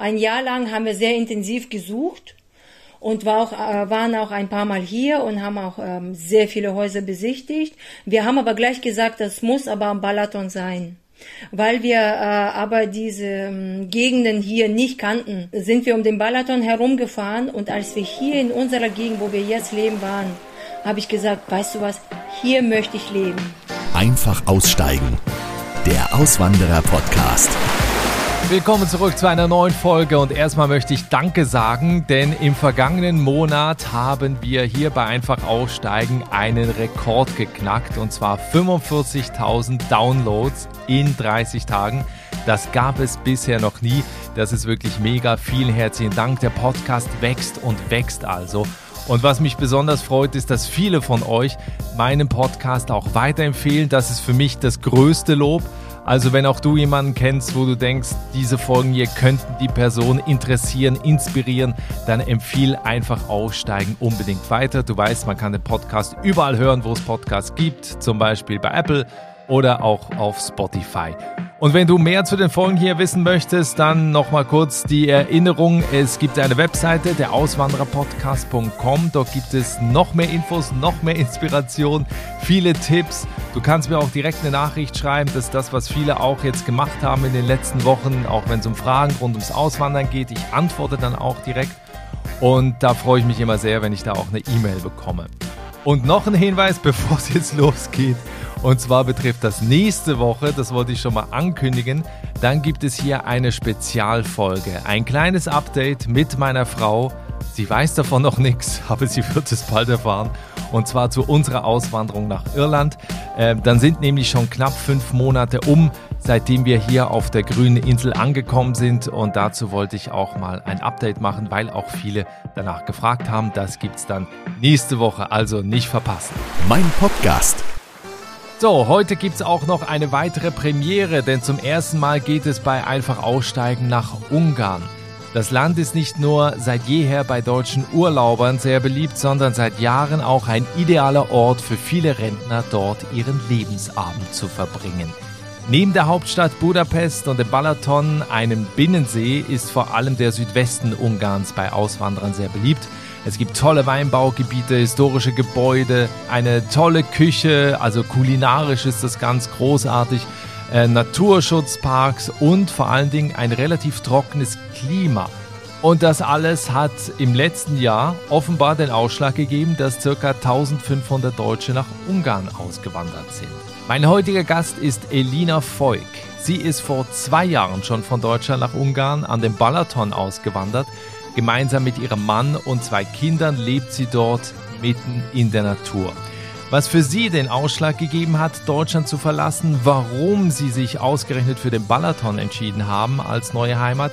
Ein Jahr lang haben wir sehr intensiv gesucht und war auch, äh, waren auch ein paar Mal hier und haben auch ähm, sehr viele Häuser besichtigt. Wir haben aber gleich gesagt, das muss aber am Balaton sein. Weil wir äh, aber diese ähm, Gegenden hier nicht kannten, sind wir um den Balaton herumgefahren und als wir hier in unserer Gegend, wo wir jetzt leben, waren, habe ich gesagt, weißt du was, hier möchte ich leben. Einfach aussteigen. Der Auswanderer-Podcast. Willkommen zurück zu einer neuen Folge und erstmal möchte ich Danke sagen, denn im vergangenen Monat haben wir hier bei Einfach Aussteigen einen Rekord geknackt und zwar 45.000 Downloads in 30 Tagen. Das gab es bisher noch nie. Das ist wirklich mega. Vielen herzlichen Dank. Der Podcast wächst und wächst also. Und was mich besonders freut, ist, dass viele von euch meinen Podcast auch weiterempfehlen. Das ist für mich das größte Lob. Also wenn auch du jemanden kennst, wo du denkst, diese Folgen hier könnten die Person interessieren, inspirieren, dann empfiehl einfach Aufsteigen unbedingt weiter. Du weißt, man kann den Podcast überall hören, wo es Podcasts gibt, zum Beispiel bei Apple oder auch auf Spotify. Und wenn du mehr zu den Folgen hier wissen möchtest, dann nochmal kurz die Erinnerung. Es gibt eine Webseite, der Auswandererpodcast.com. Dort gibt es noch mehr Infos, noch mehr Inspiration, viele Tipps. Du kannst mir auch direkt eine Nachricht schreiben. Das ist das, was viele auch jetzt gemacht haben in den letzten Wochen, auch wenn es um Fragen rund ums Auswandern geht. Ich antworte dann auch direkt. Und da freue ich mich immer sehr, wenn ich da auch eine E-Mail bekomme. Und noch ein Hinweis, bevor es jetzt losgeht. Und zwar betrifft das nächste Woche, das wollte ich schon mal ankündigen, dann gibt es hier eine Spezialfolge. Ein kleines Update mit meiner Frau. Sie weiß davon noch nichts, aber sie wird es bald erfahren. Und zwar zu unserer Auswanderung nach Irland. Äh, dann sind nämlich schon knapp fünf Monate um, seitdem wir hier auf der grünen Insel angekommen sind. Und dazu wollte ich auch mal ein Update machen, weil auch viele danach gefragt haben. Das gibt es dann nächste Woche, also nicht verpassen. Mein Podcast so, heute gibt es auch noch eine weitere Premiere, denn zum ersten Mal geht es bei Einfach Aussteigen nach Ungarn. Das Land ist nicht nur seit jeher bei deutschen Urlaubern sehr beliebt, sondern seit Jahren auch ein idealer Ort für viele Rentner, dort ihren Lebensabend zu verbringen. Neben der Hauptstadt Budapest und dem Balaton, einem Binnensee, ist vor allem der Südwesten Ungarns bei Auswanderern sehr beliebt – es gibt tolle Weinbaugebiete, historische Gebäude, eine tolle Küche, also kulinarisch ist das ganz großartig, äh, Naturschutzparks und vor allen Dingen ein relativ trockenes Klima. Und das alles hat im letzten Jahr offenbar den Ausschlag gegeben, dass ca. 1500 Deutsche nach Ungarn ausgewandert sind. Mein heutiger Gast ist Elina Voig. Sie ist vor zwei Jahren schon von Deutschland nach Ungarn an den Balaton ausgewandert. Gemeinsam mit ihrem Mann und zwei Kindern lebt sie dort mitten in der Natur. Was für sie den Ausschlag gegeben hat, Deutschland zu verlassen, warum sie sich ausgerechnet für den Balaton entschieden haben als neue Heimat,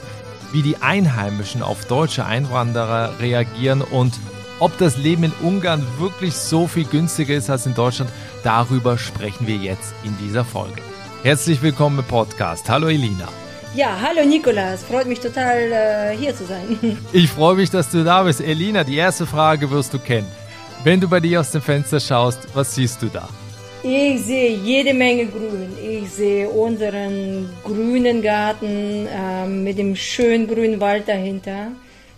wie die Einheimischen auf deutsche Einwanderer reagieren und ob das Leben in Ungarn wirklich so viel günstiger ist als in Deutschland, darüber sprechen wir jetzt in dieser Folge. Herzlich willkommen im Podcast. Hallo Elina. Ja, hallo Nikolas, freut mich total äh, hier zu sein. Ich freue mich, dass du da bist. Elina, die erste Frage wirst du kennen. Wenn du bei dir aus dem Fenster schaust, was siehst du da? Ich sehe jede Menge Grün. Ich sehe unseren grünen Garten äh, mit dem schönen grünen Wald dahinter,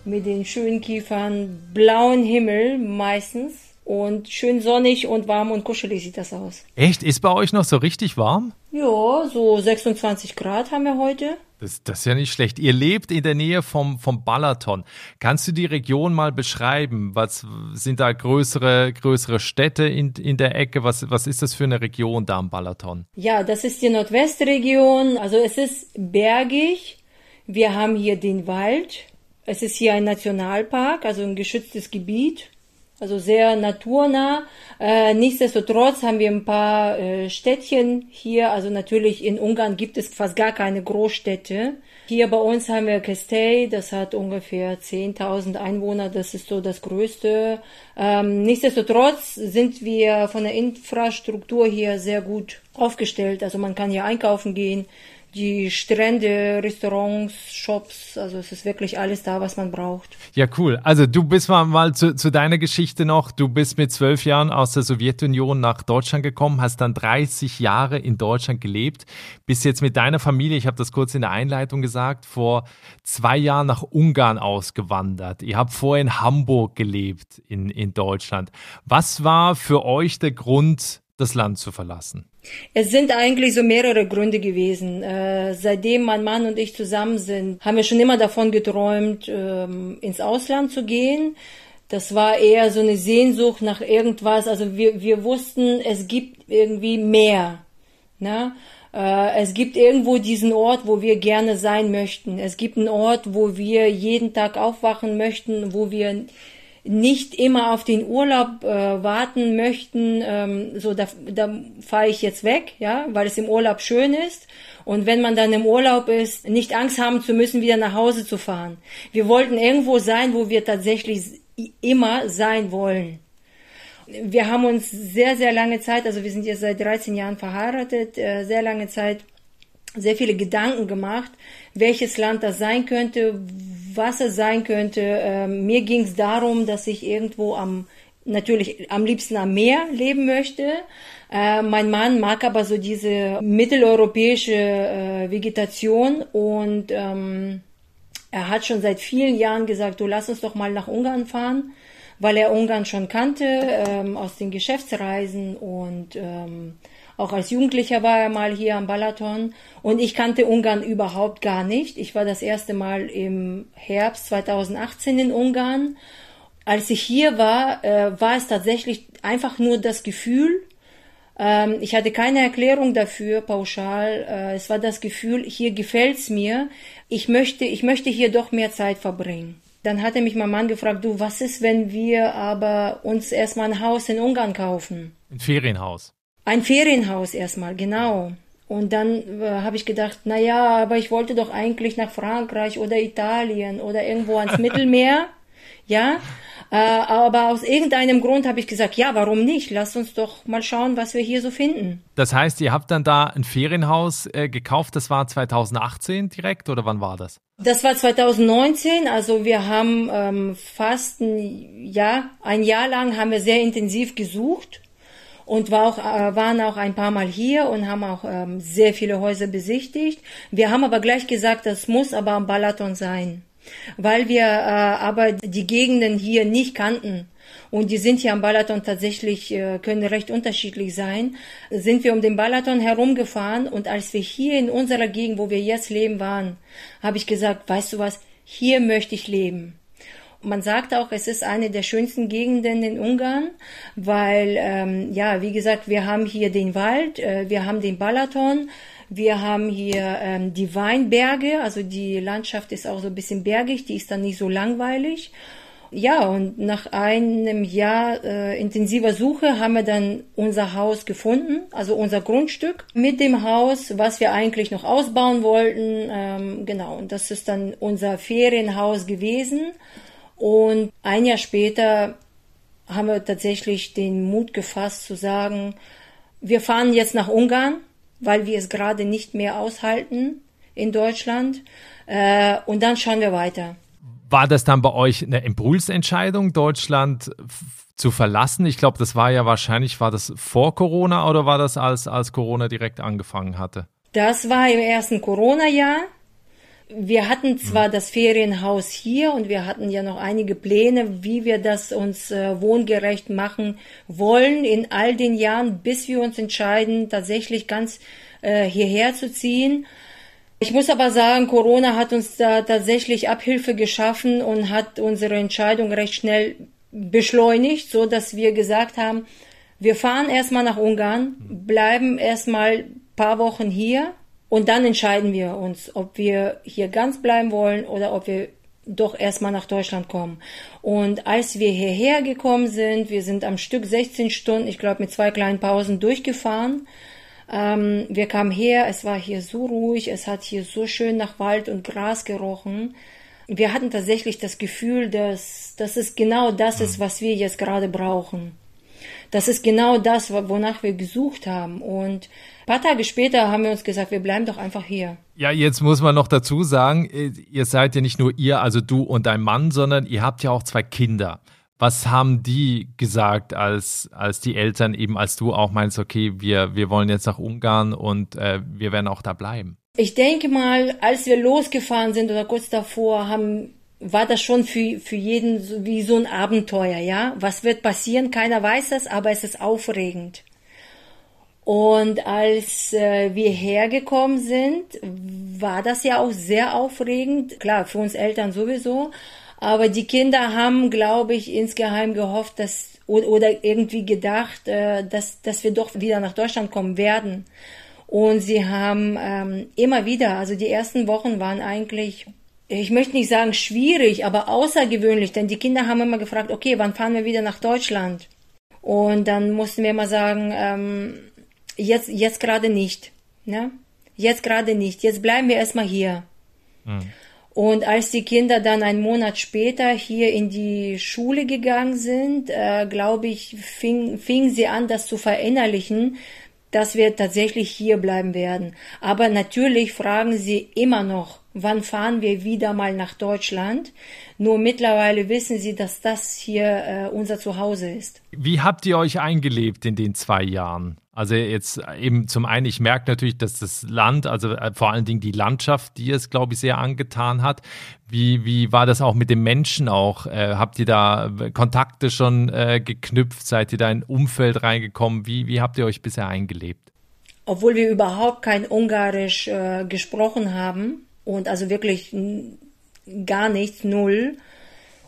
mit den schönen Kiefern, blauen Himmel meistens und schön sonnig und warm und kuschelig sieht das aus. Echt? Ist bei euch noch so richtig warm? Ja, so 26 Grad haben wir heute. Das, das ist ja nicht schlecht. Ihr lebt in der Nähe vom, vom Balaton. Kannst du die Region mal beschreiben? Was sind da größere, größere Städte in, in der Ecke? Was, was ist das für eine Region da am Balaton? Ja, das ist die Nordwestregion. Also es ist bergig. Wir haben hier den Wald. Es ist hier ein Nationalpark, also ein geschütztes Gebiet also sehr naturnah. Äh, nichtsdestotrotz haben wir ein paar äh, Städtchen hier. Also natürlich in Ungarn gibt es fast gar keine Großstädte. Hier bei uns haben wir Kestey, das hat ungefähr 10.000 Einwohner, das ist so das Größte. Ähm, nichtsdestotrotz sind wir von der Infrastruktur hier sehr gut aufgestellt. Also man kann hier einkaufen gehen, die Strände, Restaurants, Shops, also es ist wirklich alles da, was man braucht. Ja, cool. Also du bist mal, mal zu, zu deiner Geschichte noch. Du bist mit zwölf Jahren aus der Sowjetunion nach Deutschland gekommen, hast dann 30 Jahre in Deutschland gelebt, bist jetzt mit deiner Familie, ich habe das kurz in der Einleitung gesagt, vor zwei Jahren nach Ungarn ausgewandert. Ihr habt vorher in Hamburg gelebt in, in Deutschland. Was war für euch der Grund, das Land zu verlassen? Es sind eigentlich so mehrere Gründe gewesen. Äh, seitdem mein Mann und ich zusammen sind, haben wir schon immer davon geträumt, ähm, ins Ausland zu gehen. Das war eher so eine Sehnsucht nach irgendwas. Also wir, wir wussten, es gibt irgendwie mehr. Ne? Äh, es gibt irgendwo diesen Ort, wo wir gerne sein möchten. Es gibt einen Ort, wo wir jeden Tag aufwachen möchten, wo wir nicht immer auf den Urlaub äh, warten möchten, ähm, so da, da fahre ich jetzt weg, ja, weil es im Urlaub schön ist. Und wenn man dann im Urlaub ist, nicht Angst haben zu müssen, wieder nach Hause zu fahren. Wir wollten irgendwo sein, wo wir tatsächlich immer sein wollen. Wir haben uns sehr, sehr lange Zeit, also wir sind jetzt seit 13 Jahren verheiratet, äh, sehr lange Zeit sehr viele Gedanken gemacht, welches Land das sein könnte, was es sein könnte. Ähm, mir ging es darum, dass ich irgendwo am, natürlich am liebsten am Meer leben möchte. Äh, mein Mann mag aber so diese mitteleuropäische äh, Vegetation und ähm, er hat schon seit vielen Jahren gesagt, du lass uns doch mal nach Ungarn fahren, weil er Ungarn schon kannte ähm, aus den Geschäftsreisen und ähm, auch als Jugendlicher war er mal hier am Balaton und ich kannte Ungarn überhaupt gar nicht. Ich war das erste Mal im Herbst 2018 in Ungarn. Als ich hier war, äh, war es tatsächlich einfach nur das Gefühl, ähm, ich hatte keine Erklärung dafür pauschal. Äh, es war das Gefühl, hier gefällt's mir. Ich möchte, ich möchte hier doch mehr Zeit verbringen. Dann hatte mich mein Mann gefragt, du, was ist, wenn wir aber uns erstmal ein Haus in Ungarn kaufen? Ein Ferienhaus. Ein Ferienhaus erstmal, genau. Und dann äh, habe ich gedacht, na ja, aber ich wollte doch eigentlich nach Frankreich oder Italien oder irgendwo ans Mittelmeer, ja. Äh, aber aus irgendeinem Grund habe ich gesagt, ja, warum nicht? Lass uns doch mal schauen, was wir hier so finden. Das heißt, ihr habt dann da ein Ferienhaus äh, gekauft. Das war 2018 direkt oder wann war das? Das war 2019. Also wir haben ähm, fast ein Jahr, ein Jahr lang haben wir sehr intensiv gesucht und war auch, äh, waren auch ein paar Mal hier und haben auch ähm, sehr viele Häuser besichtigt. Wir haben aber gleich gesagt, das muss aber am Balaton sein, weil wir äh, aber die Gegenden hier nicht kannten. Und die sind hier am Balaton tatsächlich, äh, können recht unterschiedlich sein. Sind wir um den Balaton herumgefahren und als wir hier in unserer Gegend, wo wir jetzt leben, waren, habe ich gesagt, weißt du was, hier möchte ich leben. Man sagt auch, es ist eine der schönsten Gegenden in Ungarn, weil, ähm, ja, wie gesagt, wir haben hier den Wald, äh, wir haben den Balaton, wir haben hier ähm, die Weinberge, also die Landschaft ist auch so ein bisschen bergig, die ist dann nicht so langweilig. Ja, und nach einem Jahr äh, intensiver Suche haben wir dann unser Haus gefunden, also unser Grundstück mit dem Haus, was wir eigentlich noch ausbauen wollten. Ähm, genau, und das ist dann unser Ferienhaus gewesen. Und ein Jahr später haben wir tatsächlich den Mut gefasst zu sagen, wir fahren jetzt nach Ungarn, weil wir es gerade nicht mehr aushalten in Deutschland. Äh, und dann schauen wir weiter. War das dann bei euch eine Impulsentscheidung, Deutschland zu verlassen? Ich glaube, das war ja wahrscheinlich, war das vor Corona oder war das als, als Corona direkt angefangen hatte? Das war im ersten Corona-Jahr wir hatten zwar mhm. das Ferienhaus hier und wir hatten ja noch einige Pläne, wie wir das uns äh, wohngerecht machen wollen in all den Jahren, bis wir uns entscheiden, tatsächlich ganz äh, hierher zu ziehen. Ich muss aber sagen, Corona hat uns da tatsächlich Abhilfe geschaffen und hat unsere Entscheidung recht schnell beschleunigt, so dass wir gesagt haben, wir fahren erstmal nach Ungarn, mhm. bleiben erstmal paar Wochen hier und dann entscheiden wir uns, ob wir hier ganz bleiben wollen oder ob wir doch erstmal nach Deutschland kommen. Und als wir hierher gekommen sind, wir sind am Stück 16 Stunden, ich glaube mit zwei kleinen Pausen durchgefahren. Ähm, wir kamen her, es war hier so ruhig, es hat hier so schön nach Wald und Gras gerochen. Wir hatten tatsächlich das Gefühl, dass, dass es genau das ist, was wir jetzt gerade brauchen. Das ist genau das, wonach wir gesucht haben. Und paar Tage später haben wir uns gesagt, wir bleiben doch einfach hier. Ja, jetzt muss man noch dazu sagen, äh, ihr seid ja nicht nur ihr, also du und dein Mann, sondern ihr habt ja auch zwei Kinder. Was haben die gesagt, als, als die Eltern eben, als du auch meinst, okay, wir, wir wollen jetzt nach Ungarn und äh, wir werden auch da bleiben? Ich denke mal, als wir losgefahren sind oder kurz davor, haben, war das schon für, für jeden wie so ein Abenteuer, ja? Was wird passieren? Keiner weiß das, aber es ist aufregend. Und als äh, wir hergekommen sind, war das ja auch sehr aufregend. Klar, für uns Eltern sowieso. Aber die Kinder haben, glaube ich, insgeheim gehofft, dass oder irgendwie gedacht, äh, dass, dass wir doch wieder nach Deutschland kommen werden. Und sie haben ähm, immer wieder, also die ersten Wochen waren eigentlich, ich möchte nicht sagen schwierig, aber außergewöhnlich, denn die Kinder haben immer gefragt, okay, wann fahren wir wieder nach Deutschland? Und dann mussten wir immer sagen, ähm, jetzt, jetzt gerade nicht. Ne? Jetzt gerade nicht. Jetzt bleiben wir erstmal hier. Mhm. Und als die Kinder dann einen Monat später hier in die Schule gegangen sind, äh, glaube ich, fing, fing sie an, das zu verinnerlichen, dass wir tatsächlich hier bleiben werden. Aber natürlich fragen sie immer noch, wann fahren wir wieder mal nach Deutschland? Nur mittlerweile wissen sie, dass das hier äh, unser Zuhause ist. Wie habt ihr euch eingelebt in den zwei Jahren? Also jetzt eben zum einen, ich merke natürlich, dass das Land, also äh, vor allen Dingen die Landschaft, die es, glaube ich, sehr angetan hat. Wie, wie war das auch mit den Menschen auch? Äh, habt ihr da Kontakte schon äh, geknüpft? Seid ihr da in ein Umfeld reingekommen? Wie, wie habt ihr euch bisher eingelebt? Obwohl wir überhaupt kein Ungarisch äh, gesprochen haben und also wirklich gar nichts, null,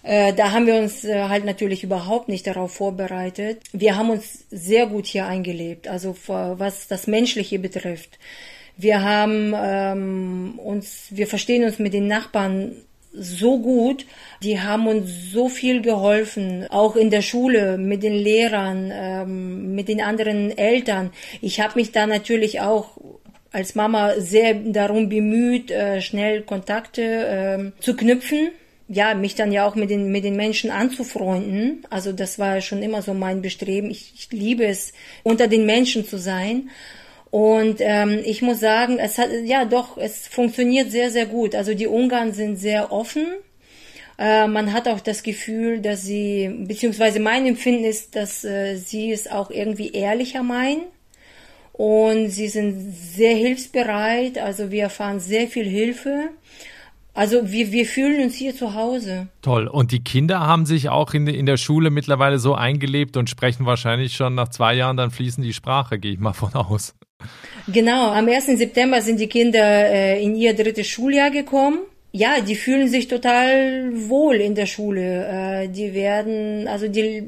äh, da haben wir uns äh, halt natürlich überhaupt nicht darauf vorbereitet. Wir haben uns sehr gut hier eingelebt, also was das Menschliche betrifft. Wir haben ähm, uns, wir verstehen uns mit den Nachbarn so gut, die haben uns so viel geholfen, auch in der Schule, mit den Lehrern, ähm, mit den anderen Eltern. Ich habe mich da natürlich auch als Mama sehr darum bemüht, äh, schnell Kontakte äh, zu knüpfen ja, mich dann ja auch mit den, mit den Menschen anzufreunden. Also das war schon immer so mein Bestreben. Ich, ich liebe es, unter den Menschen zu sein. Und ähm, ich muss sagen, es hat, ja doch, es funktioniert sehr, sehr gut. Also die Ungarn sind sehr offen. Äh, man hat auch das Gefühl, dass sie, beziehungsweise mein Empfinden ist, dass äh, sie es auch irgendwie ehrlicher meinen. Und sie sind sehr hilfsbereit. Also wir erfahren sehr viel Hilfe. Also wir, wir fühlen uns hier zu Hause. Toll. Und die Kinder haben sich auch in, in der Schule mittlerweile so eingelebt und sprechen wahrscheinlich schon nach zwei Jahren dann fließen die Sprache, gehe ich mal von aus. Genau, am 1. September sind die Kinder äh, in ihr drittes Schuljahr gekommen. Ja, die fühlen sich total wohl in der Schule. Äh, die werden, also die,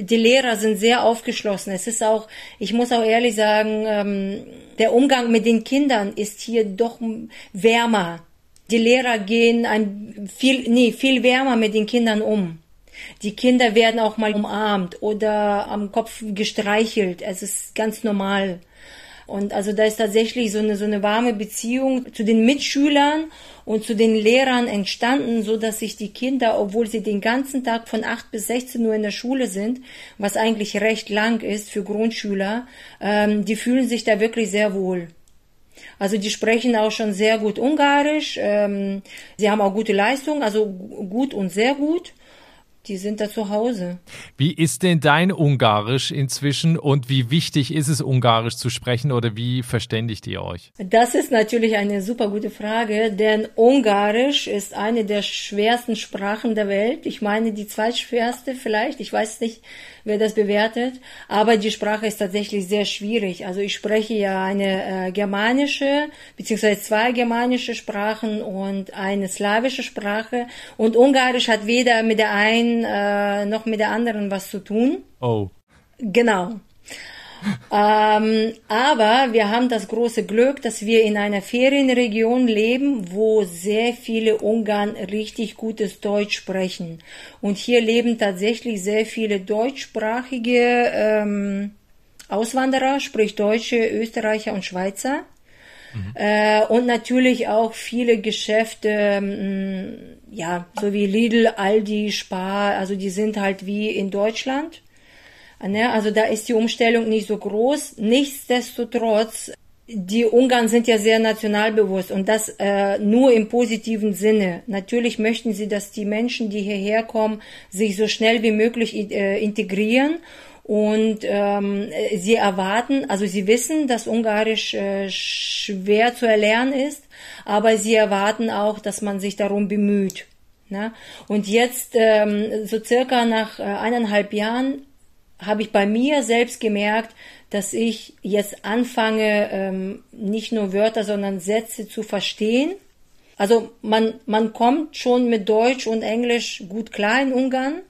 die Lehrer sind sehr aufgeschlossen. Es ist auch, ich muss auch ehrlich sagen, ähm, der Umgang mit den Kindern ist hier doch wärmer die Lehrer gehen ein viel, nee, viel wärmer mit den Kindern um. Die Kinder werden auch mal umarmt oder am Kopf gestreichelt. Es ist ganz normal. Und also da ist tatsächlich so eine, so eine warme Beziehung zu den Mitschülern und zu den Lehrern entstanden, so dass sich die Kinder, obwohl sie den ganzen Tag von 8 bis 16 Uhr in der Schule sind, was eigentlich recht lang ist für Grundschüler, ähm, die fühlen sich da wirklich sehr wohl. Also die sprechen auch schon sehr gut Ungarisch. Ähm, sie haben auch gute Leistung, also gut und sehr gut. Die sind da zu Hause. Wie ist denn dein Ungarisch inzwischen und wie wichtig ist es, Ungarisch zu sprechen oder wie verständigt ihr euch? Das ist natürlich eine super gute Frage, denn Ungarisch ist eine der schwersten Sprachen der Welt. Ich meine die zweitschwerste vielleicht, ich weiß nicht, wer das bewertet, aber die Sprache ist tatsächlich sehr schwierig. Also ich spreche ja eine äh, germanische, beziehungsweise zwei germanische Sprachen und eine slawische Sprache und Ungarisch hat weder mit der einen äh, noch mit der anderen was zu tun. Oh. Genau. Ähm, aber wir haben das große Glück, dass wir in einer Ferienregion leben, wo sehr viele Ungarn richtig gutes Deutsch sprechen. Und hier leben tatsächlich sehr viele deutschsprachige ähm, Auswanderer, sprich Deutsche, Österreicher und Schweizer. Mhm. Äh, und natürlich auch viele Geschäfte, mh, mm, ja, so wie Lidl, Aldi, Spar, also die sind halt wie in Deutschland. Ne? Also da ist die Umstellung nicht so groß. Nichtsdestotrotz die Ungarn sind ja sehr nationalbewusst und das äh, nur im positiven Sinne. Natürlich möchten sie, dass die Menschen, die hierher kommen, sich so schnell wie möglich äh, integrieren und ähm, sie erwarten, also sie wissen, dass Ungarisch äh, schwer zu erlernen ist, aber sie erwarten auch, dass man sich darum bemüht. Ne? Und jetzt, ähm, so circa nach äh, eineinhalb Jahren, habe ich bei mir selbst gemerkt, dass ich jetzt anfange, ähm, nicht nur Wörter, sondern Sätze zu verstehen. Also man, man kommt schon mit Deutsch und Englisch gut klar in Ungarn.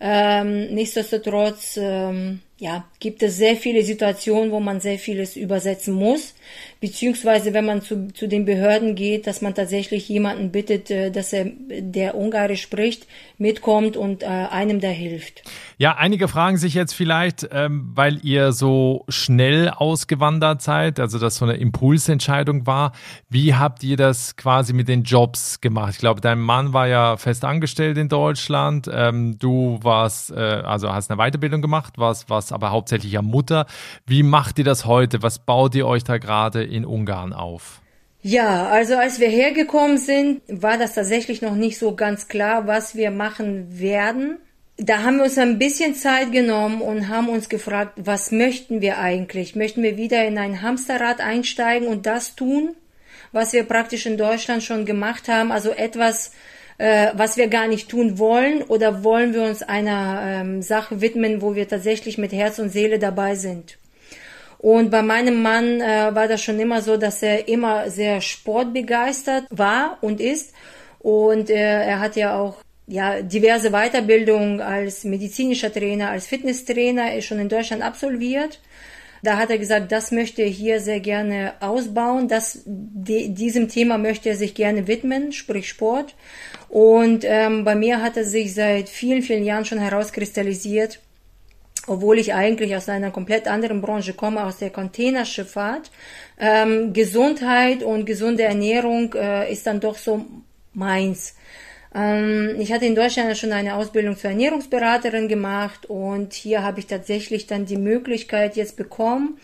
Ähm, nichtsdestotrotz ähm, ja, gibt es sehr viele Situationen, wo man sehr vieles übersetzen muss, beziehungsweise wenn man zu, zu den Behörden geht, dass man tatsächlich jemanden bittet, äh, dass er, der Ungarisch spricht, mitkommt und äh, einem da hilft. Ja, einige fragen sich jetzt vielleicht, ähm, weil ihr so schnell ausgewandert seid, also das so eine Impulsentscheidung war, wie habt ihr das quasi mit den Jobs gemacht? Ich glaube, dein Mann war ja fest angestellt in Deutschland, ähm, du warst, äh, also hast eine Weiterbildung gemacht, warst, warst aber hauptsächlich ja Mutter. Wie macht ihr das heute? Was baut ihr euch da gerade in Ungarn auf? Ja, also als wir hergekommen sind, war das tatsächlich noch nicht so ganz klar, was wir machen werden da haben wir uns ein bisschen Zeit genommen und haben uns gefragt, was möchten wir eigentlich? Möchten wir wieder in ein Hamsterrad einsteigen und das tun, was wir praktisch in Deutschland schon gemacht haben? Also etwas, äh, was wir gar nicht tun wollen? Oder wollen wir uns einer ähm, Sache widmen, wo wir tatsächlich mit Herz und Seele dabei sind? Und bei meinem Mann äh, war das schon immer so, dass er immer sehr sportbegeistert war und ist. Und äh, er hat ja auch ja, diverse Weiterbildungen als medizinischer Trainer, als Fitnesstrainer schon in Deutschland absolviert. Da hat er gesagt, das möchte er hier sehr gerne ausbauen. Das, de, diesem Thema möchte er sich gerne widmen, sprich Sport. Und ähm, bei mir hat er sich seit vielen, vielen Jahren schon herauskristallisiert, obwohl ich eigentlich aus einer komplett anderen Branche komme, aus der Containerschifffahrt. Ähm, Gesundheit und gesunde Ernährung äh, ist dann doch so meins. Ähm, ich hatte in Deutschland schon eine Ausbildung zur Ernährungsberaterin gemacht und hier habe ich tatsächlich dann die Möglichkeit jetzt bekommen,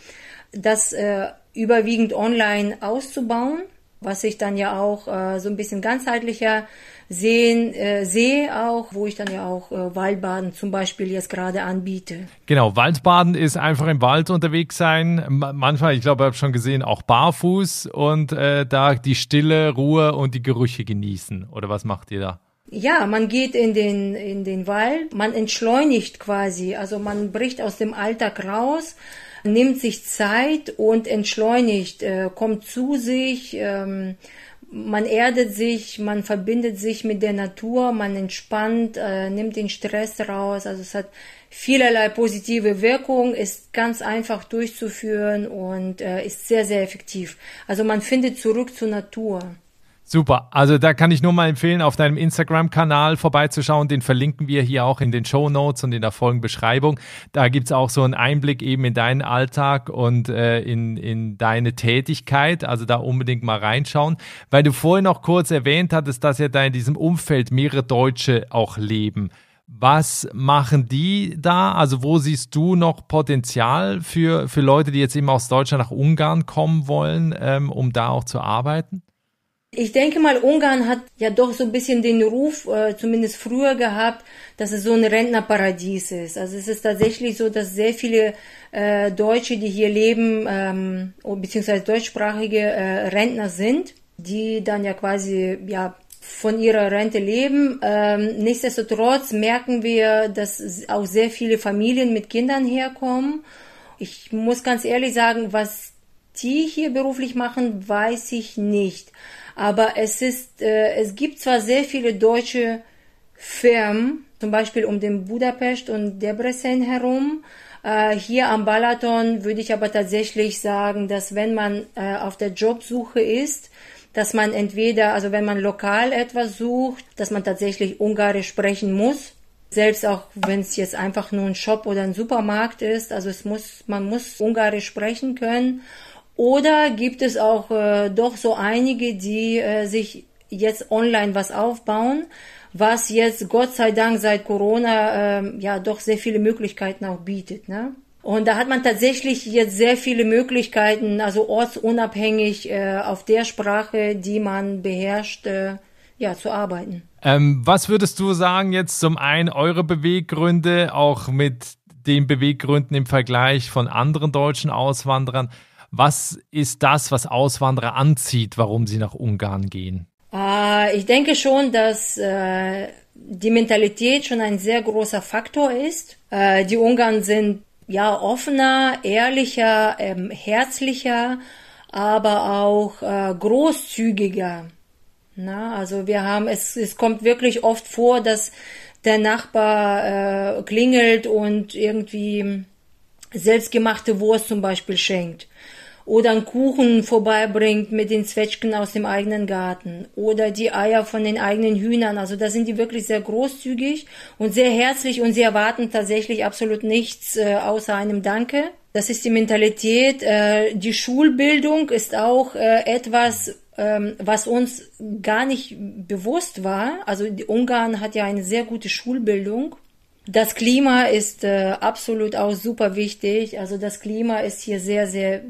das äh, überwiegend online auszubauen, was ich dann ja auch äh, so ein bisschen ganzheitlicher sehen, äh, sehe auch, wo ich dann ja auch äh, Waldbaden zum Beispiel jetzt gerade anbiete. Genau, Waldbaden ist einfach im Wald unterwegs sein. Manchmal, ich glaube, ich habe schon gesehen, auch barfuß und äh, da die Stille, Ruhe und die Gerüche genießen. Oder was macht ihr da? Ja, man geht in den, in den Wald, man entschleunigt quasi, also man bricht aus dem Alltag raus, nimmt sich Zeit und entschleunigt, äh, kommt zu sich, ähm, man erdet sich, man verbindet sich mit der Natur, man entspannt, äh, nimmt den Stress raus. Also es hat vielerlei positive Wirkung, ist ganz einfach durchzuführen und äh, ist sehr, sehr effektiv. Also man findet zurück zur Natur. Super. Also da kann ich nur mal empfehlen, auf deinem Instagram-Kanal vorbeizuschauen. Den verlinken wir hier auch in den Show Notes und in der Folgenbeschreibung. Da gibt's auch so einen Einblick eben in deinen Alltag und äh, in, in deine Tätigkeit. Also da unbedingt mal reinschauen. Weil du vorhin noch kurz erwähnt hattest, dass ja da in diesem Umfeld mehrere Deutsche auch leben. Was machen die da? Also wo siehst du noch Potenzial für, für Leute, die jetzt eben aus Deutschland nach Ungarn kommen wollen, ähm, um da auch zu arbeiten? Ich denke mal, Ungarn hat ja doch so ein bisschen den Ruf, äh, zumindest früher gehabt, dass es so ein Rentnerparadies ist. Also es ist tatsächlich so, dass sehr viele äh, Deutsche, die hier leben, ähm, beziehungsweise deutschsprachige äh, Rentner sind, die dann ja quasi ja von ihrer Rente leben. Ähm, nichtsdestotrotz merken wir, dass auch sehr viele Familien mit Kindern herkommen. Ich muss ganz ehrlich sagen, was die hier beruflich machen, weiß ich nicht. Aber es ist, äh, es gibt zwar sehr viele deutsche Firmen, zum Beispiel um den Budapest und Debrecen herum. Äh, hier am Balaton würde ich aber tatsächlich sagen, dass wenn man äh, auf der Jobsuche ist, dass man entweder, also wenn man lokal etwas sucht, dass man tatsächlich Ungarisch sprechen muss. Selbst auch wenn es jetzt einfach nur ein Shop oder ein Supermarkt ist, also es muss, man muss Ungarisch sprechen können. Oder gibt es auch äh, doch so einige, die äh, sich jetzt online was aufbauen, was jetzt Gott sei Dank seit Corona äh, ja doch sehr viele Möglichkeiten auch bietet. Ne? Und da hat man tatsächlich jetzt sehr viele Möglichkeiten, also ortsunabhängig äh, auf der Sprache, die man beherrscht, äh, ja, zu arbeiten. Ähm, was würdest du sagen jetzt zum einen eure Beweggründe, auch mit den Beweggründen im Vergleich von anderen deutschen Auswanderern? Was ist das, was Auswanderer anzieht, warum sie nach Ungarn gehen? Äh, ich denke schon, dass äh, die Mentalität schon ein sehr großer Faktor ist. Äh, die Ungarn sind ja offener, ehrlicher, ähm, herzlicher, aber auch äh, großzügiger. Na, also wir haben es, es kommt wirklich oft vor, dass der Nachbar äh, klingelt und irgendwie selbstgemachte Wurst zum Beispiel schenkt oder einen Kuchen vorbeibringt mit den Zwetschgen aus dem eigenen Garten oder die Eier von den eigenen Hühnern. Also da sind die wirklich sehr großzügig und sehr herzlich und sie erwarten tatsächlich absolut nichts äh, außer einem Danke. Das ist die Mentalität. Äh, die Schulbildung ist auch äh, etwas, ähm, was uns gar nicht bewusst war. Also Ungarn hat ja eine sehr gute Schulbildung. Das Klima ist äh, absolut auch super wichtig. Also das Klima ist hier sehr, sehr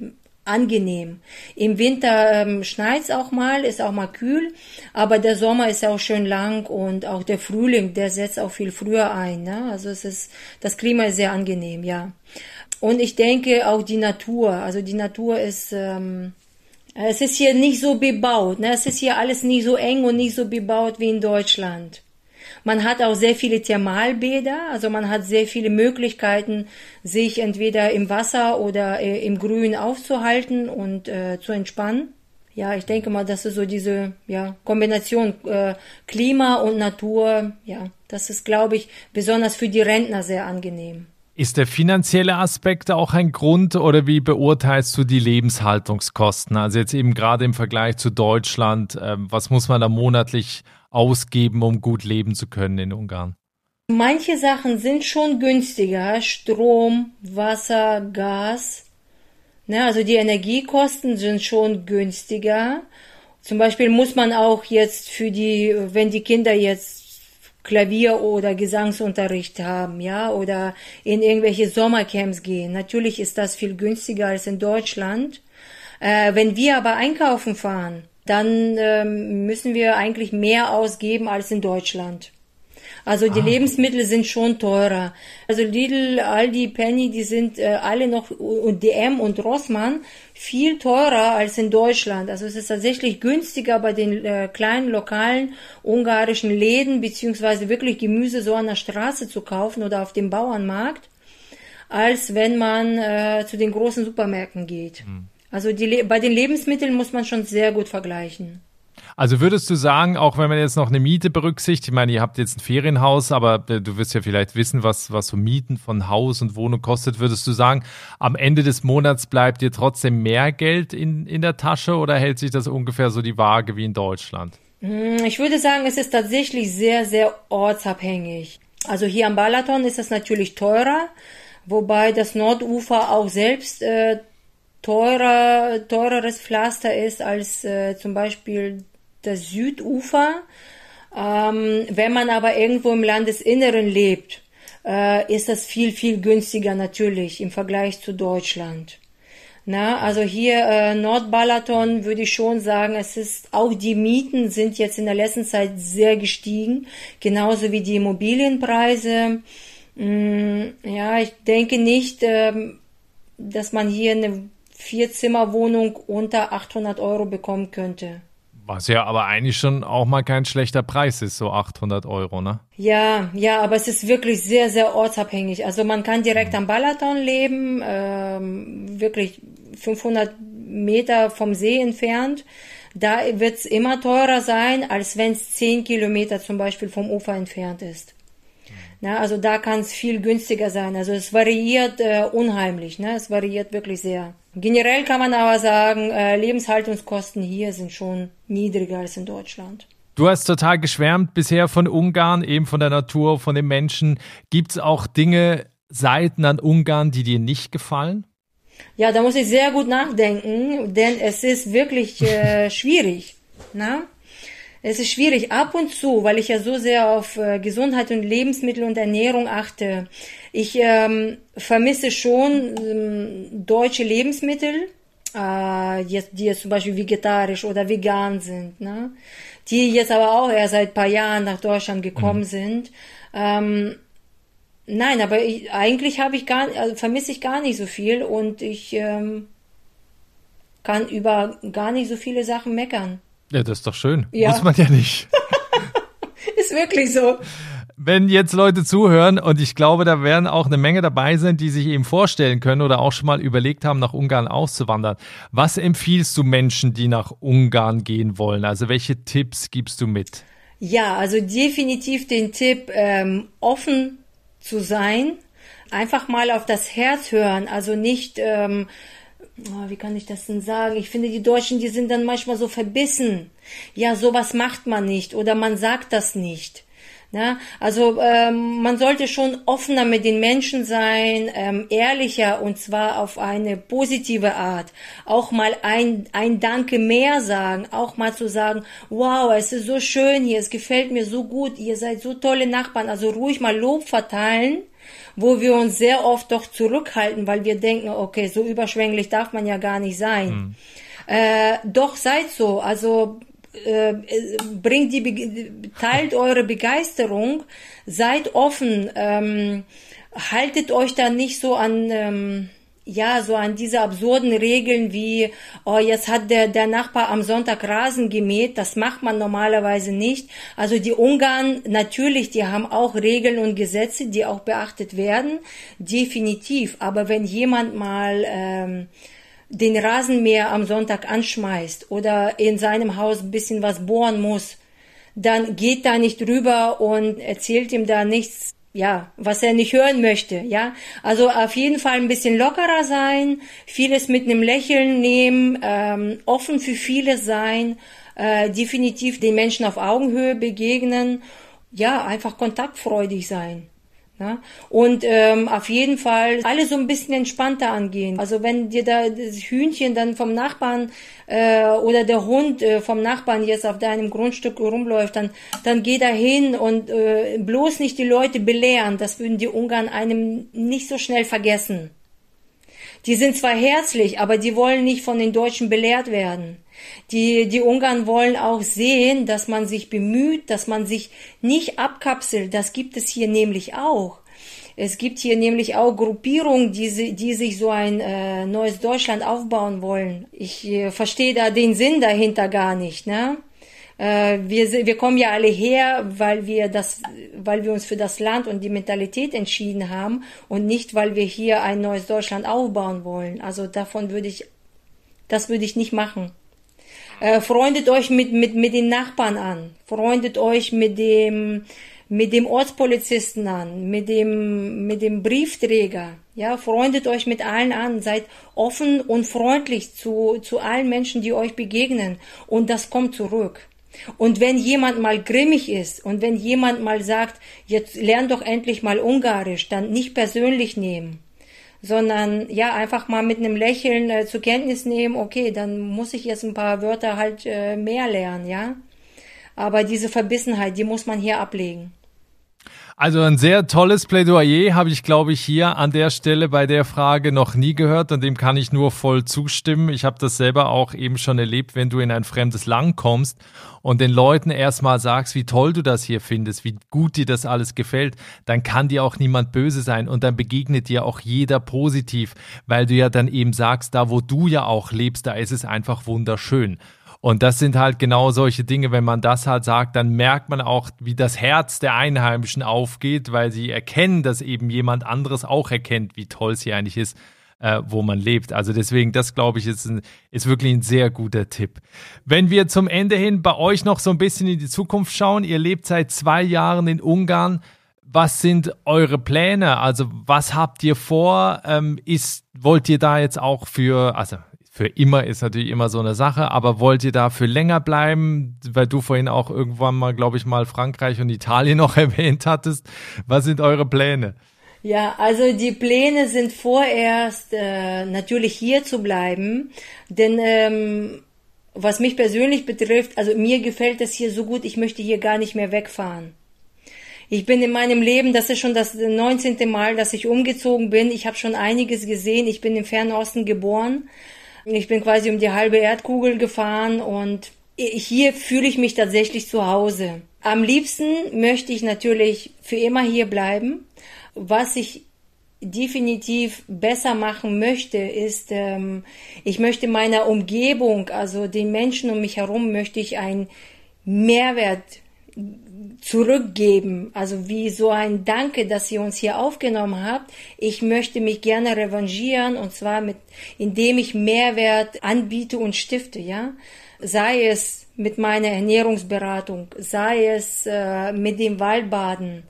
angenehm. Im Winter ähm, schneit's auch mal, ist auch mal kühl, aber der Sommer ist auch schön lang und auch der Frühling, der setzt auch viel früher ein. Ne? Also es ist, das Klima ist sehr angenehm, ja. Und ich denke auch die Natur, also die Natur ist, ähm, es ist hier nicht so bebaut, ne? es ist hier alles nicht so eng und nicht so bebaut wie in Deutschland. Man hat auch sehr viele Thermalbäder, also man hat sehr viele Möglichkeiten, sich entweder im Wasser oder äh, im Grün aufzuhalten und äh, zu entspannen. Ja, ich denke mal, das ist so diese ja, Kombination äh, Klima und Natur. Ja, das ist, glaube ich, besonders für die Rentner sehr angenehm. Ist der finanzielle Aspekt auch ein Grund oder wie beurteilst du die Lebenshaltungskosten? Also jetzt eben gerade im Vergleich zu Deutschland, äh, was muss man da monatlich ausgeben, um gut leben zu können in Ungarn? Manche Sachen sind schon günstiger. Strom, Wasser, Gas. Ne, also die Energiekosten sind schon günstiger. Zum Beispiel muss man auch jetzt für die, wenn die Kinder jetzt Klavier- oder Gesangsunterricht haben, ja, oder in irgendwelche Sommercamps gehen. Natürlich ist das viel günstiger als in Deutschland. Äh, wenn wir aber einkaufen fahren, dann ähm, müssen wir eigentlich mehr ausgeben als in Deutschland. Also die ah. Lebensmittel sind schon teurer. Also Lidl, Aldi, Penny, die sind äh, alle noch und DM und Rossmann viel teurer als in Deutschland. Also es ist tatsächlich günstiger bei den äh, kleinen lokalen ungarischen Läden beziehungsweise wirklich Gemüse so an der Straße zu kaufen oder auf dem Bauernmarkt, als wenn man äh, zu den großen Supermärkten geht. Mhm. Also die, bei den Lebensmitteln muss man schon sehr gut vergleichen. Also würdest du sagen, auch wenn man jetzt noch eine Miete berücksichtigt, ich meine, ihr habt jetzt ein Ferienhaus, aber äh, du wirst ja vielleicht wissen, was, was so Mieten von Haus und Wohnung kostet, würdest du sagen, am Ende des Monats bleibt dir trotzdem mehr Geld in, in der Tasche oder hält sich das ungefähr so die Waage wie in Deutschland? Hm, ich würde sagen, es ist tatsächlich sehr, sehr ortsabhängig. Also hier am Balaton ist es natürlich teurer, wobei das Nordufer auch selbst äh, teurer, teureres Pflaster ist als äh, zum Beispiel das Südufer. Ähm, wenn man aber irgendwo im Landesinneren lebt, äh, ist das viel, viel günstiger natürlich im Vergleich zu Deutschland. Na, also hier äh, Nordbalaton würde ich schon sagen, es ist auch die Mieten sind jetzt in der letzten Zeit sehr gestiegen, genauso wie die Immobilienpreise. Mm, ja, ich denke nicht, ähm, dass man hier eine Vierzimmerwohnung unter 800 Euro bekommen könnte. Was ja aber eigentlich schon auch mal kein schlechter Preis ist, so 800 Euro, ne? Ja, ja, aber es ist wirklich sehr, sehr ortsabhängig. Also man kann direkt mhm. am Balaton leben, ähm, wirklich 500 Meter vom See entfernt. Da wird es immer teurer sein, als wenn es 10 Kilometer zum Beispiel vom Ufer entfernt ist. Ne? Also da kann es viel günstiger sein. Also es variiert äh, unheimlich. Ne? Es variiert wirklich sehr. Generell kann man aber sagen, äh, Lebenshaltungskosten hier sind schon niedriger als in Deutschland. Du hast total geschwärmt bisher von Ungarn, eben von der Natur, von den Menschen. Gibt es auch Dinge, Seiten an Ungarn, die dir nicht gefallen? Ja, da muss ich sehr gut nachdenken, denn es ist wirklich äh, schwierig. Na? Es ist schwierig ab und zu, weil ich ja so sehr auf äh, Gesundheit und Lebensmittel und Ernährung achte. Ich ähm, vermisse schon ähm, deutsche Lebensmittel, äh, jetzt, die jetzt zum Beispiel vegetarisch oder vegan sind, ne? die jetzt aber auch erst seit ein paar Jahren nach Deutschland gekommen mhm. sind. Ähm, nein, aber ich, eigentlich habe ich gar, also vermisse ich gar nicht so viel und ich ähm, kann über gar nicht so viele Sachen meckern. Ja, das ist doch schön. Ja. Muss man ja nicht. ist wirklich so. Wenn jetzt Leute zuhören und ich glaube, da werden auch eine Menge dabei sein, die sich eben vorstellen können oder auch schon mal überlegt haben, nach Ungarn auszuwandern. Was empfiehlst du Menschen, die nach Ungarn gehen wollen? Also welche Tipps gibst du mit? Ja, also definitiv den Tipp, ähm, offen zu sein, einfach mal auf das Herz hören, also nicht ähm, oh, wie kann ich das denn sagen? Ich finde, die Deutschen, die sind dann manchmal so verbissen. Ja, sowas macht man nicht oder man sagt das nicht. Ja, also ähm, man sollte schon offener mit den Menschen sein, ähm, ehrlicher und zwar auf eine positive Art. Auch mal ein, ein Danke mehr sagen, auch mal zu sagen, wow, es ist so schön hier, es gefällt mir so gut, ihr seid so tolle Nachbarn. Also ruhig mal Lob verteilen wo wir uns sehr oft doch zurückhalten, weil wir denken, okay, so überschwänglich darf man ja gar nicht sein. Mhm. Äh, doch seid so, also äh, bringt die, teilt eure Begeisterung, seid offen, ähm, haltet euch da nicht so an, ähm, ja, so an diese absurden Regeln wie, oh, jetzt hat der, der Nachbar am Sonntag Rasen gemäht, das macht man normalerweise nicht. Also die Ungarn, natürlich, die haben auch Regeln und Gesetze, die auch beachtet werden, definitiv. Aber wenn jemand mal ähm, den Rasenmäher am Sonntag anschmeißt oder in seinem Haus ein bisschen was bohren muss, dann geht da nicht drüber und erzählt ihm da nichts ja, was er nicht hören möchte, ja. Also auf jeden Fall ein bisschen lockerer sein, vieles mit einem Lächeln nehmen, ähm, offen für vieles sein, äh, definitiv den Menschen auf Augenhöhe begegnen, ja, einfach kontaktfreudig sein. Ja? Und ähm, auf jeden Fall alle so ein bisschen entspannter angehen. Also wenn dir da das Hühnchen dann vom Nachbarn äh, oder der Hund äh, vom Nachbarn jetzt auf deinem Grundstück rumläuft, dann, dann geh da hin und äh, bloß nicht die Leute belehren. Das würden die Ungarn einem nicht so schnell vergessen. Die sind zwar herzlich, aber die wollen nicht von den Deutschen belehrt werden. Die, die Ungarn wollen auch sehen, dass man sich bemüht, dass man sich nicht abkapselt. Das gibt es hier nämlich auch. Es gibt hier nämlich auch Gruppierungen, die, die sich so ein äh, neues Deutschland aufbauen wollen. Ich äh, verstehe da den Sinn dahinter gar nicht. Ne? Äh, wir, wir kommen ja alle her, weil wir das, weil wir uns für das Land und die Mentalität entschieden haben und nicht, weil wir hier ein neues Deutschland aufbauen wollen. Also davon würde ich, das würde ich nicht machen. Äh, freundet euch mit, mit, mit den Nachbarn an. Freundet euch mit dem, mit dem Ortspolizisten an, mit dem, mit dem Briefträger. Ja, freundet euch mit allen an. Seid offen und freundlich zu, zu allen Menschen, die euch begegnen. Und das kommt zurück. Und wenn jemand mal grimmig ist und wenn jemand mal sagt, jetzt lern doch endlich mal Ungarisch, dann nicht persönlich nehmen sondern ja einfach mal mit einem Lächeln äh, zur Kenntnis nehmen, okay, dann muss ich jetzt ein paar Wörter halt äh, mehr lernen, ja. Aber diese Verbissenheit, die muss man hier ablegen. Also ein sehr tolles Plädoyer habe ich, glaube ich, hier an der Stelle bei der Frage noch nie gehört und dem kann ich nur voll zustimmen. Ich habe das selber auch eben schon erlebt, wenn du in ein fremdes Land kommst und den Leuten erstmal sagst, wie toll du das hier findest, wie gut dir das alles gefällt, dann kann dir auch niemand böse sein und dann begegnet dir auch jeder positiv, weil du ja dann eben sagst, da wo du ja auch lebst, da ist es einfach wunderschön. Und das sind halt genau solche Dinge, wenn man das halt sagt, dann merkt man auch, wie das Herz der Einheimischen aufgeht, weil sie erkennen, dass eben jemand anderes auch erkennt, wie toll es hier eigentlich ist, äh, wo man lebt. Also deswegen, das glaube ich, ist, ein, ist wirklich ein sehr guter Tipp. Wenn wir zum Ende hin bei euch noch so ein bisschen in die Zukunft schauen, ihr lebt seit zwei Jahren in Ungarn. Was sind eure Pläne? Also was habt ihr vor? Ähm, ist, wollt ihr da jetzt auch für, also für immer ist natürlich immer so eine Sache, aber wollt ihr da für länger bleiben? Weil du vorhin auch irgendwann mal, glaube ich, mal Frankreich und Italien noch erwähnt hattest. Was sind eure Pläne? Ja, also die Pläne sind vorerst äh, natürlich hier zu bleiben, denn ähm, was mich persönlich betrifft, also mir gefällt es hier so gut, ich möchte hier gar nicht mehr wegfahren. Ich bin in meinem Leben, das ist schon das 19. Mal, dass ich umgezogen bin. Ich habe schon einiges gesehen. Ich bin im Fernosten geboren. Ich bin quasi um die halbe Erdkugel gefahren und hier fühle ich mich tatsächlich zu Hause. Am liebsten möchte ich natürlich für immer hier bleiben. Was ich definitiv besser machen möchte, ist, ähm, ich möchte meiner Umgebung, also den Menschen um mich herum, möchte ich einen Mehrwert zurückgeben. Also wie so ein Danke, dass ihr uns hier aufgenommen habt. Ich möchte mich gerne revanchieren und zwar mit, indem ich Mehrwert anbiete und stifte, ja. Sei es mit meiner Ernährungsberatung, sei es äh, mit dem Waldbaden,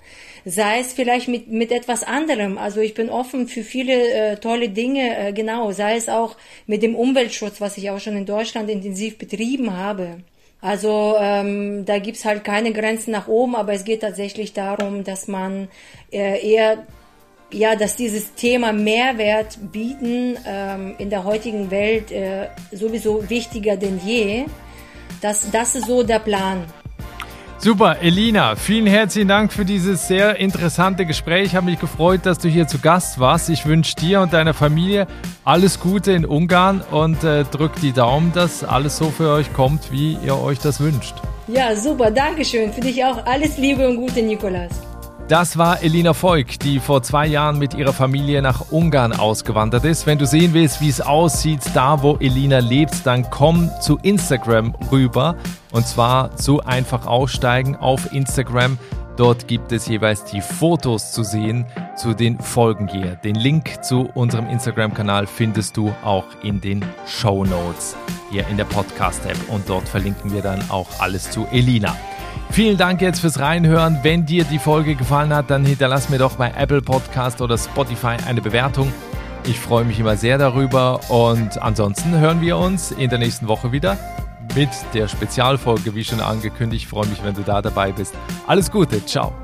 sei es vielleicht mit, mit etwas anderem. Also ich bin offen für viele äh, tolle Dinge, äh, genau, sei es auch mit dem Umweltschutz, was ich auch schon in Deutschland intensiv betrieben habe. Also ähm, da gibt's halt keine Grenzen nach oben, aber es geht tatsächlich darum, dass man äh, eher ja, dass dieses Thema Mehrwert bieten ähm, in der heutigen Welt äh, sowieso wichtiger denn je. Das, das ist so der Plan. Super, Elina, vielen herzlichen Dank für dieses sehr interessante Gespräch. Ich habe mich gefreut, dass du hier zu Gast warst. Ich wünsche dir und deiner Familie alles Gute in Ungarn und äh, drück die Daumen, dass alles so für euch kommt, wie ihr euch das wünscht. Ja, super, Dankeschön. Für dich auch alles Liebe und Gute, Nikolas. Das war Elina Voigt, die vor zwei Jahren mit ihrer Familie nach Ungarn ausgewandert ist. Wenn du sehen willst, wie es aussieht, da wo Elina lebt, dann komm zu Instagram rüber. Und zwar zu einfach aussteigen auf Instagram. Dort gibt es jeweils die Fotos zu sehen zu den Folgen hier. Den Link zu unserem Instagram-Kanal findest du auch in den Show Notes hier in der Podcast-App. Und dort verlinken wir dann auch alles zu Elina. Vielen Dank jetzt fürs Reinhören. Wenn dir die Folge gefallen hat, dann hinterlass mir doch bei Apple Podcast oder Spotify eine Bewertung. Ich freue mich immer sehr darüber und ansonsten hören wir uns in der nächsten Woche wieder mit der Spezialfolge, wie schon angekündigt. Ich freue mich, wenn du da dabei bist. Alles Gute, ciao.